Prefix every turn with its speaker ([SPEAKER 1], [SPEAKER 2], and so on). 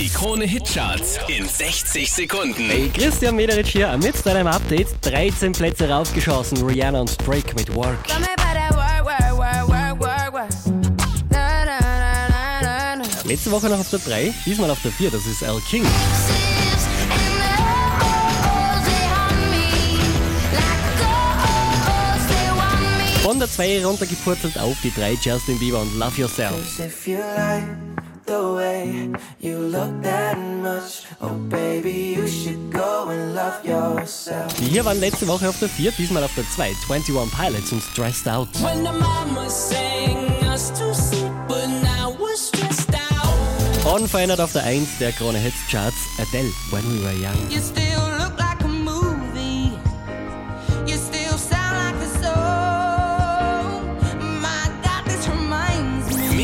[SPEAKER 1] Die Krone Hitcharts in 60 Sekunden.
[SPEAKER 2] Hey, Christian Mederich hier mit deinem Update. 13 Plätze raufgeschossen. Rihanna und Drake mit Work. Letzte Woche noch auf der 3, diesmal auf der 4, das ist Al King. Von der 2 runtergepurzelt auf die 3 Justin Bieber und Love Yourself.
[SPEAKER 3] The way you look that much, oh baby, you should go and love yourself.
[SPEAKER 2] Hier waren letzte Woche auf der 4, diesmal auf der 2. 21 Pilots und Stressed Out.
[SPEAKER 4] When the mama sang us to sleep, but now we're stressed out.
[SPEAKER 2] Unverändert auf der 1 der Krone Hits Charts Adele, When We Were Young.